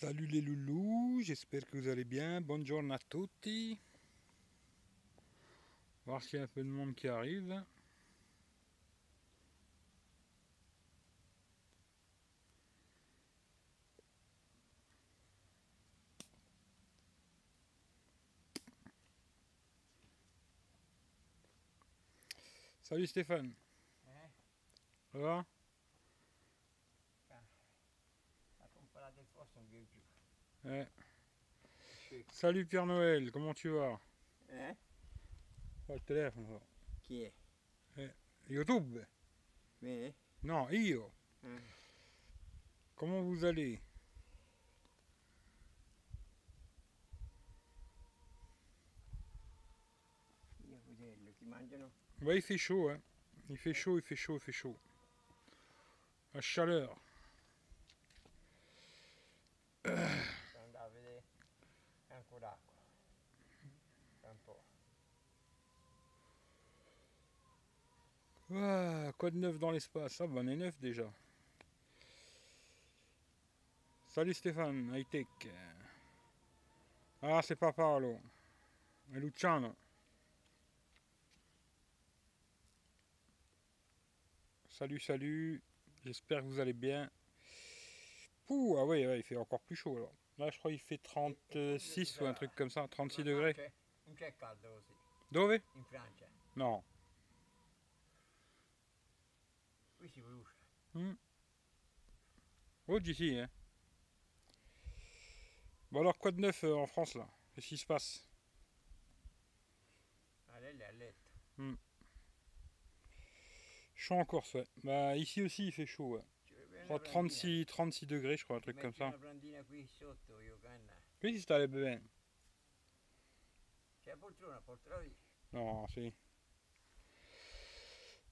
Salut les loulous, j'espère que vous allez bien. Bonjour à tutti. Voir s'il y a un peu de monde qui arrive. Salut Stéphane. Eh? Ça va? Ouais. Salut Père Noël, comment tu vas? Eh? Pas le téléphone. va. Chi è? YouTube? Me? Non, io. Eh. Comment vous allez? Ouais, il fait chaud, hein. Il fait chaud, il fait chaud, il fait chaud. La chaleur andare a vedere anche l'acqua. Tra un po'. Ah, quoi de neuf dans l'espace Ah, bah, on est neuf déjà. Salut Stéphane, high tech. Ah, c'est pas Paolo. C'est Luciano. Salut, salut. J'espère que vous allez bien. Ouh, ah ouais, ouais, il fait encore plus chaud alors. Là, je crois qu'il fait 36 ou un truc comme ça, 36 Ma degrés. Dove? In Francia. Non. Oggi si, hein. Bon alors, quoi de neuf euh, en France là? Qu'est-ce qui se passe? Ma lei è a letto. Chaud en Corse, ouais. Bah ici aussi il fait chaud, ouais. Ci vuole bene Je crois una prendina. 36, 36 degrés, je crois, un truc comme ça. Qui. Oui, si t'allais bien. C'è la poltrona, portala.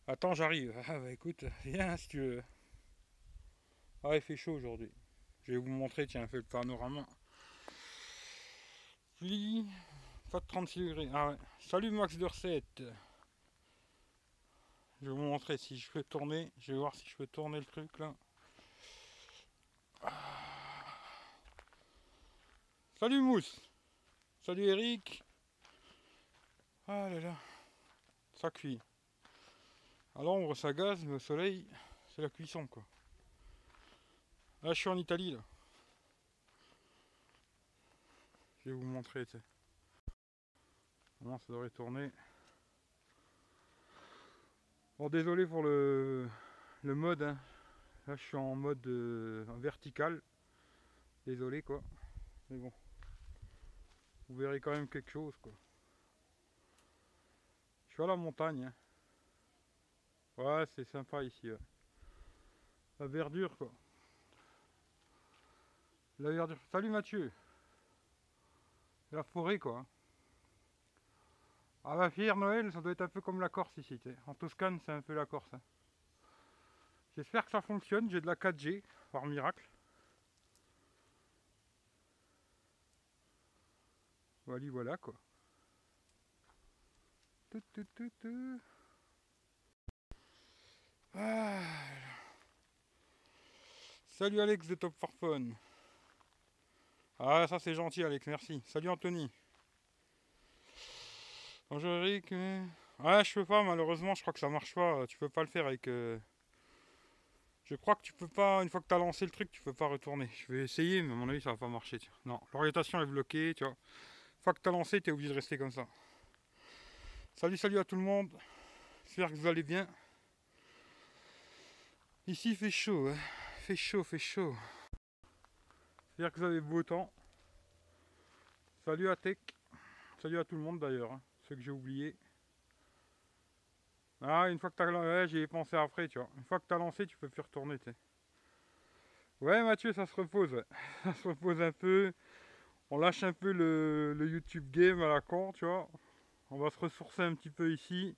Attends, j'arrive. Ah bah écoute, viens si tu veux. Ah, il fait chaud aujourd'hui. Je vais vous montrer, tiens, fait le panorama. Puis, pas de 36 degrés. Ah ouais. Salut Max de recette. Je vais vous montrer si je peux tourner. Je vais voir si je peux tourner le truc là. Ah. Salut Mousse. Salut Eric. Ah là là. Ça cuit. À l'ombre ça gaze, mais au soleil, c'est la cuisson quoi. Là je suis en Italie là. Je vais vous montrer. Comment ça devrait tourner. Bon désolé pour le, le mode. hein. Là je suis en mode euh, vertical. Désolé quoi. Mais bon. Vous verrez quand même quelque chose quoi. Je suis à la montagne. hein. Ouais, c'est sympa ici. La verdure, quoi. La verdure. Salut Mathieu. La forêt, quoi. Ah bah, Pierre Noël, ça doit être un peu comme la Corse ici. En Toscane, c'est un peu la Corse. hein. J'espère que ça fonctionne. J'ai de la 4G, par miracle. Voilà, voilà, quoi. Tout, tout, tout. Ah. Salut Alex de Top for Fun. Ah ça c'est gentil Alex, merci. Salut Anthony. Bonjour Eric. euh. Ah je peux pas malheureusement, je crois que ça marche pas. Tu peux pas le faire avec. euh, Je crois que tu peux pas, une fois que tu as lancé le truc, tu peux pas retourner. Je vais essayer, mais à mon avis ça va pas marcher. Non, l'orientation est bloquée, tu vois. Une fois que tu as lancé, tu obligé de rester comme ça. Salut, salut à tout le monde. J'espère que vous allez bien. Ici il fait chaud, hein. fait chaud, fait chaud. J'espère que vous avez beau temps. Salut à Tech. Salut à tout le monde d'ailleurs, hein, ceux que j'ai oubliés. Ah, une fois que t'as lancé, ouais, j'y ai pensé après, tu vois. Une fois que t'as lancé, tu peux plus retourner, tu sais. Ouais, Mathieu, ça se repose, ouais. Ça se repose un peu. On lâche un peu le, le YouTube game à la con, tu vois. On va se ressourcer un petit peu ici.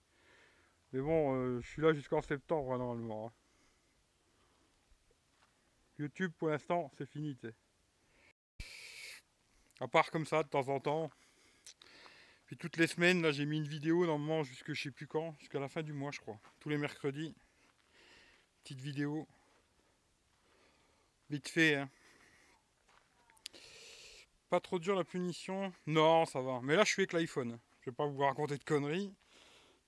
Mais bon, euh, je suis là jusqu'en septembre, hein, normalement. hein. YouTube pour l'instant c'est fini. À part comme ça de temps en temps. Puis toutes les semaines là j'ai mis une vidéo normalement jusque je sais plus quand, jusqu'à la fin du mois je crois. Tous les mercredis. Petite vidéo. Vite fait hein. Pas trop dur la punition Non, ça va. Mais là, je suis avec l'iPhone. Je vais pas vous raconter de conneries.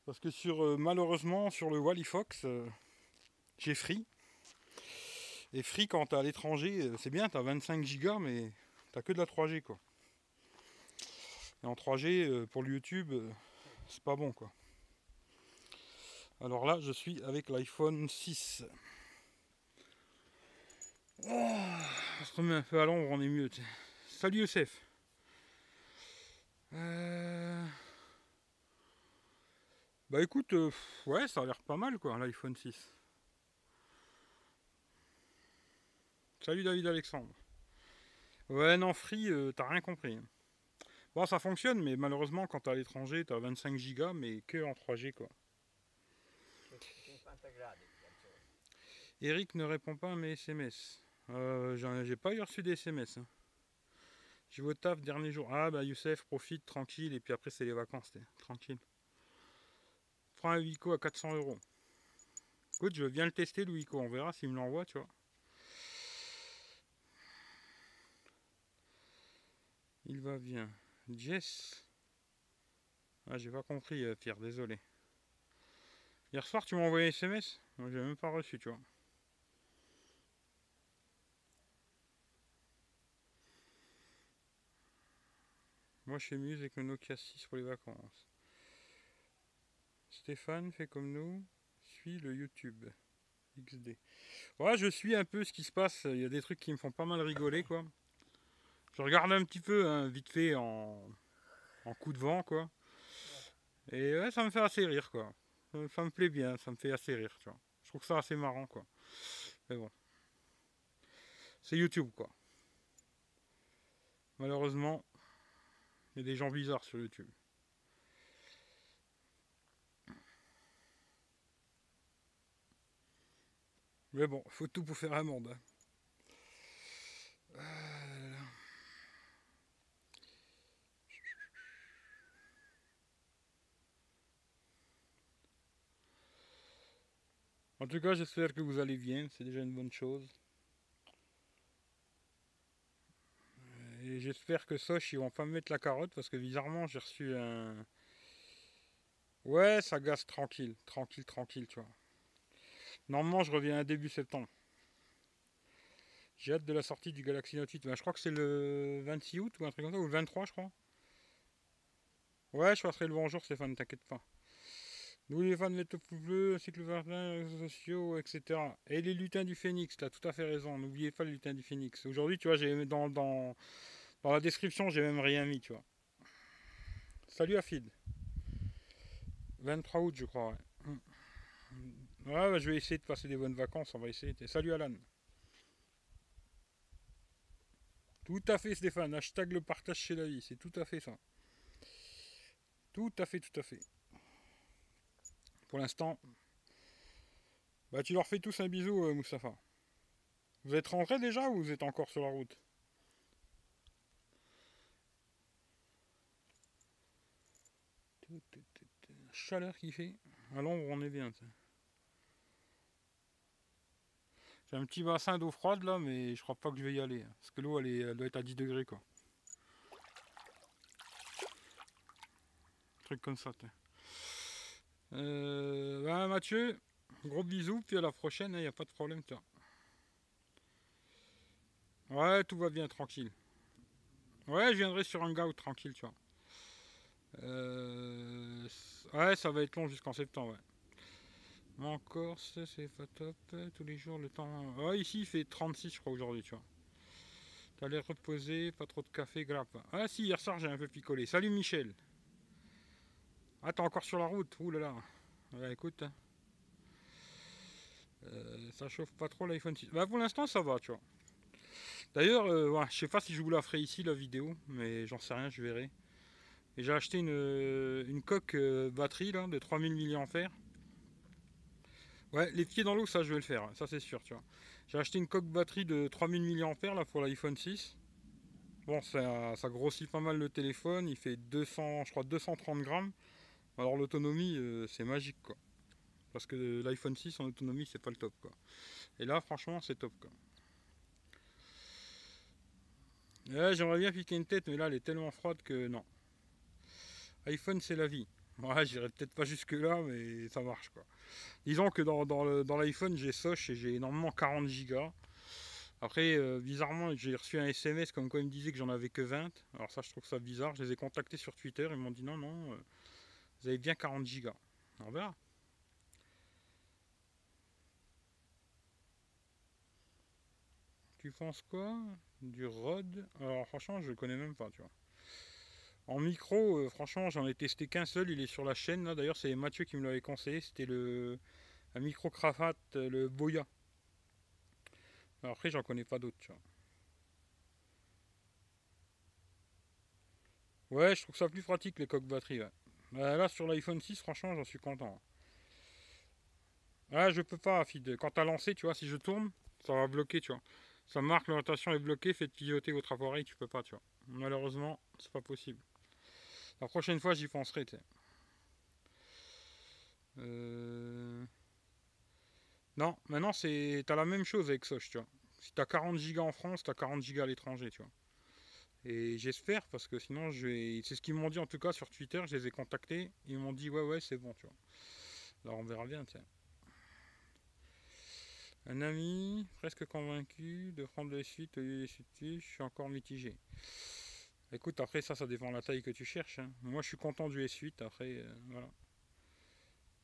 Parce que sur euh, malheureusement, sur le Wally Fox, euh, j'ai Free. Et Free, quand t'es à l'étranger, euh, c'est bien, t'as 25 gigas, mais t'as que de la 3G, quoi. Et en 3G, euh, pour le YouTube, euh, c'est pas bon, quoi. Alors là, je suis avec l'iPhone 6. Oh, on se remet un peu à l'ombre, on est mieux. tiens. Salut Youssef. Bah écoute, ouais, ça a l'air pas mal quoi, l'iPhone 6. Salut David Alexandre. Ouais, non, Free, euh, t'as rien compris. Bon, ça fonctionne, mais malheureusement, quand t'es à l'étranger, t'as 25 gigas, mais que en 3G quoi. Eric ne répond pas à mes SMS. Euh, J'ai pas eu reçu des SMS. hein. Je vais au taf dernier jour. Ah bah Youssef, profite tranquille et puis après c'est les vacances. Tranquille. Prends un Wico à 400 euros. Écoute, je viens le tester le Wico. On verra s'il me l'envoie, tu vois. Il va bien. Jess. Ah j'ai pas compris euh, Pierre, désolé. Hier soir tu m'as envoyé un SMS Moi j'ai même pas reçu, tu vois. Moi, je suis mieux avec le Nokia 6 pour les vacances. Stéphane fait comme nous, suit le YouTube XD. Ouais, je suis un peu ce qui se passe. Il y a des trucs qui me font pas mal rigoler, quoi. Je regarde un petit peu, hein, vite fait, en, en coup de vent, quoi. Et ça me fait assez rire, quoi. Ça, ça me plaît bien, ça me fait assez rire, tu vois. Je trouve ça assez marrant, quoi. Mais bon. C'est YouTube, quoi. Malheureusement, il y a des gens bizarres sur YouTube. Mais bon, faut tout pour faire un monde. hein. Ah En tout cas, j'espère que vous allez bien, c'est déjà une bonne chose. Et j'espère que Soch, ils vont pas me mettre la carotte parce que bizarrement, j'ai reçu un. Ouais, ça gaze tranquille, tranquille, tranquille, tu vois. Normalement, je reviens à début septembre. J'ai hâte de la sortie du Galaxy Note 8. Ben, je crois que c'est le 26 août ou un truc comme ça, ou le 23, je crois. Ouais, je passerai le bonjour, Stéphane, t'inquiète pas. N'oubliez pas de mettre le pouce bleu, ainsi que le partage, les réseaux sociaux, etc. Et les lutins du phénix, t'as tout à fait raison. N'oubliez pas les lutins du phénix. Aujourd'hui, tu vois, j'ai dans, dans, dans la description, j'ai même rien mis, tu vois. Salut Afid. 23 août, je crois, ouais. Je vais essayer de passer des bonnes vacances, on va essayer. Salut Alan. Tout à fait Stéphane, hashtag le partage chez la vie, c'est tout à fait ça. Tout à fait, tout à fait. Pour l'instant, bah tu leur fais tous un bisou, euh, Moustapha. Vous êtes rentrés déjà ou vous êtes encore sur la route? Chaleur qu'il fait. À l'ombre, on est bien. J'ai un petit bassin d'eau froide là, mais je crois pas que je vais y aller. hein, Parce que l'eau, elle, elle doit être à 10 degrés quoi. Truc comme ça. Euh, bah, Mathieu, gros bisous, puis à la prochaine, il n'y a pas de problème. Toi. Ouais, tout va bien, tranquille. Ouais, je viendrai sur un ou tranquille, tu vois. Euh, ouais, ça va être long jusqu'en septembre, ouais. En Corse, c'est pas top. Tous les jours, le temps. Ouais, ici, il fait 36, je crois, aujourd'hui, tu vois. T'as l'air reposé, pas trop de café, grappe. Ah, si, hier soir, j'ai un peu picolé. Salut, Michel. Ah, t'es encore sur la route. Ouh là là. Écoute. Euh, ça chauffe pas trop l'iPhone 6. Bah, pour l'instant, ça va, tu vois. D'ailleurs, euh, ouais, je sais pas si je vous la ferai ici, la vidéo, mais j'en sais rien, je verrai. Et j'ai acheté une, euh, coque euh, batterie là, de 3000 mAh. Ouais, les pieds dans l'eau, ça je vais le faire, ça c'est sûr, tu vois. J'ai acheté une coque batterie de 3000 mAh là pour l'iPhone 6. Bon, ça, ça grossit pas mal le téléphone, il fait 200, je crois 230 grammes. Alors l'autonomie, euh, c'est magique quoi. Parce que l'iPhone 6 en autonomie, c'est pas le top quoi. Et là, franchement, c'est top quoi. J'aimerais bien piquer une tête, mais là, elle est tellement froide que non. iPhone, c'est la vie. Ouais, j'irai peut-être pas jusque là, mais ça marche quoi. Disons que dans, l'iPhone, j'ai Soch et j'ai énormément 40 Go. Après, euh, bizarrement, j'ai reçu un SMS comme quoi il me disait que j'en avais que 20. Alors ça, je trouve ça bizarre. Je les ai contactés sur Twitter. Ils m'ont dit non, non, euh, vous avez bien 40 Go. On verra. Tu penses quoi Du Rode? Alors franchement, je le connais même pas, tu vois. En micro, euh, franchement, j'en ai testé qu'un seul, il est sur la chaîne là. D'ailleurs, c'est Mathieu qui me l'avait conseillé, c'était le un micro cravate, euh, le Boya. Après, j'en connais pas d'autres, tu vois. Ouais, je trouve ça plus pratique les coques batterie. Bah, là, sur l'iPhone 6, franchement, j'en suis content. Ah, je peux pas, Fid. Quand t'as lancé, tu vois, si je tourne, ça va bloquer, tu vois ça marque l'orientation est bloquée, faites piloter votre appareil, tu peux pas, tu vois. Malheureusement, c'est pas possible. La prochaine fois, j'y penserai, tu euh, Non, maintenant, c'est t'as la même chose avec Soch, tu vois. Si t'as 40 Go en France, t'as 40 Go à l'étranger, tu vois. Et j'espère, parce que sinon, je vais... c'est ce qu'ils m'ont dit en tout cas sur Twitter, je les ai contactés, ils m'ont dit ouais, ouais, c'est bon, tu vois. Alors on verra bien, tiens. Un ami, presque convaincu de prendre les suites au lieu je suis encore mitigé. Écoute, après ça, ça dépend de la taille que tu cherches. Hein. Moi, je suis content du S8, après, euh, voilà.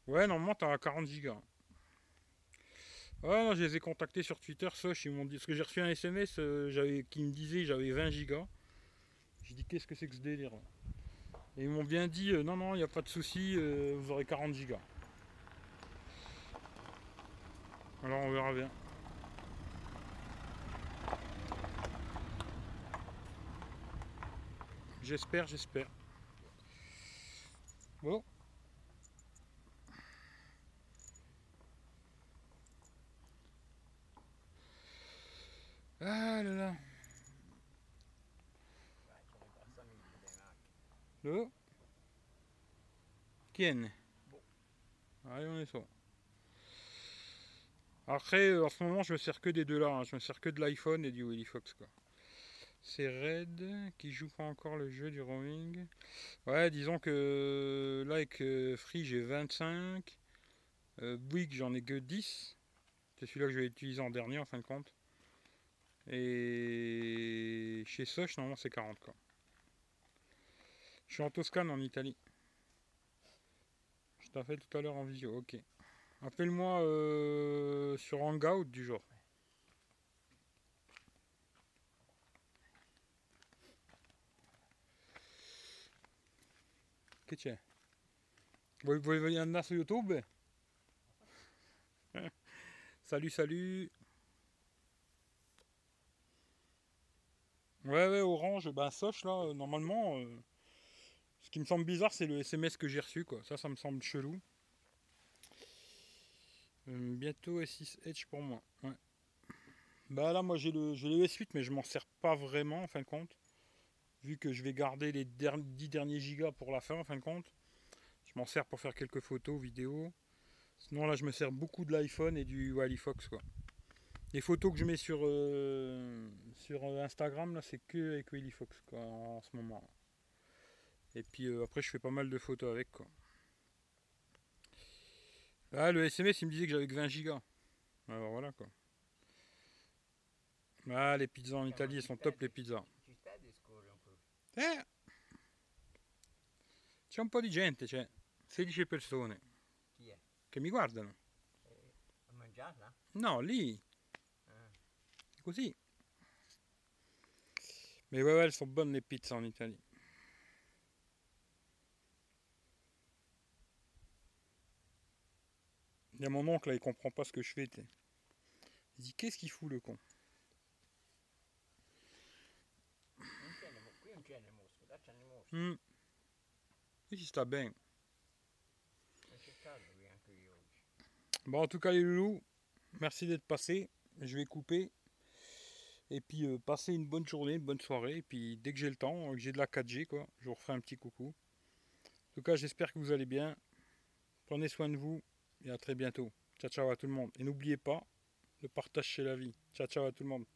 Ouais, normalement, t'as 40 Go. Ouais, non, je les ai contactés sur Twitter, Soch, ils m'ont dit, parce que j'ai reçu un SMS euh, qui me disait j'avais 20 Go. J'ai dit, qu'est-ce que c'est que ce délire Et ils m'ont bien dit, euh, non, non, il n'y a pas de souci, vous aurez 40 Go. Alors on verra bien. J'espère, j'espère. Bon. Ah là là. Le Qui Allez, on est sur. Après, euh, en ce moment, je me sers que des deux là. Hein. Je me sers que de l'iPhone et du Willy Fox. quoi. C'est Red qui joue pas encore le jeu du roaming. Ouais, disons que là, avec euh, Free, j'ai 25. Euh, Bouygues, j'en ai que 10. C'est celui-là que je vais utiliser en dernier, en fin de compte. Et chez Soch, normalement, c'est 40. Quoi. Je suis en Toscane, en Italie. Je t'ai fait tout à l'heure en visio. Ok. Appelle-moi euh, sur Hangout du jour. Che c'è? Vuoi, vuoi andare sur YouTube? Salut, salut Ouais, ouais, Orange, ben Soch là, euh, normalement, euh, me semble bizarre, c'est le SMS que j'ai reçu, quoi. Ça, ça me semble chelou. Euh, bientôt S6 Edge pour moi. Bah là, moi j'ai le, le S8, mais je m'en sers pas vraiment en fin de compte. Vu que je vais garder les 10 derniers gigas pour la fin en fin de compte. Je m'en sers pour faire quelques photos, vidéos. Sinon là, je me sers beaucoup de l'iPhone et du Wally Fox quoi. Les photos que je mets sur, euh, sur Instagram, là, c'est que avec Wally Fox quoi, en, ce moment. Et puis euh, après, je fais pas mal de photos avec quoi. Ah, le SMS, il me disait que j'avais que 20 gigas. Alors voilà quoi. Ah, les pizzas en Italie, elles sont top les pizzas. Eh! C'è un po' di gente, c'è 16 persone. Chi è? Che mi guardano. Eh, a mangiarla? No, lì. Ah. Così. Mais ouais, ouais, elles sont bonnes les pizzas en Italie. Il y a mon oncle là, il comprend pas ce que je fais. Il dit qu'est-ce qu'il fout le con? Mm. Il sta. Bon en tout cas les loulous, merci d'être passé. Je vais couper. Et puis euh, passer une bonne journée, une bonne soirée. Et puis dès que j'ai le temps, que j'ai de la 4G, quoi, je vous referai un petit coucou. En tout cas, j'espère que vous allez bien. Prenez soin de vous et à très bientôt. Ciao ciao à tout le monde. Et n'oubliez pas, le partage chez la vie. Ciao ciao à tout le monde.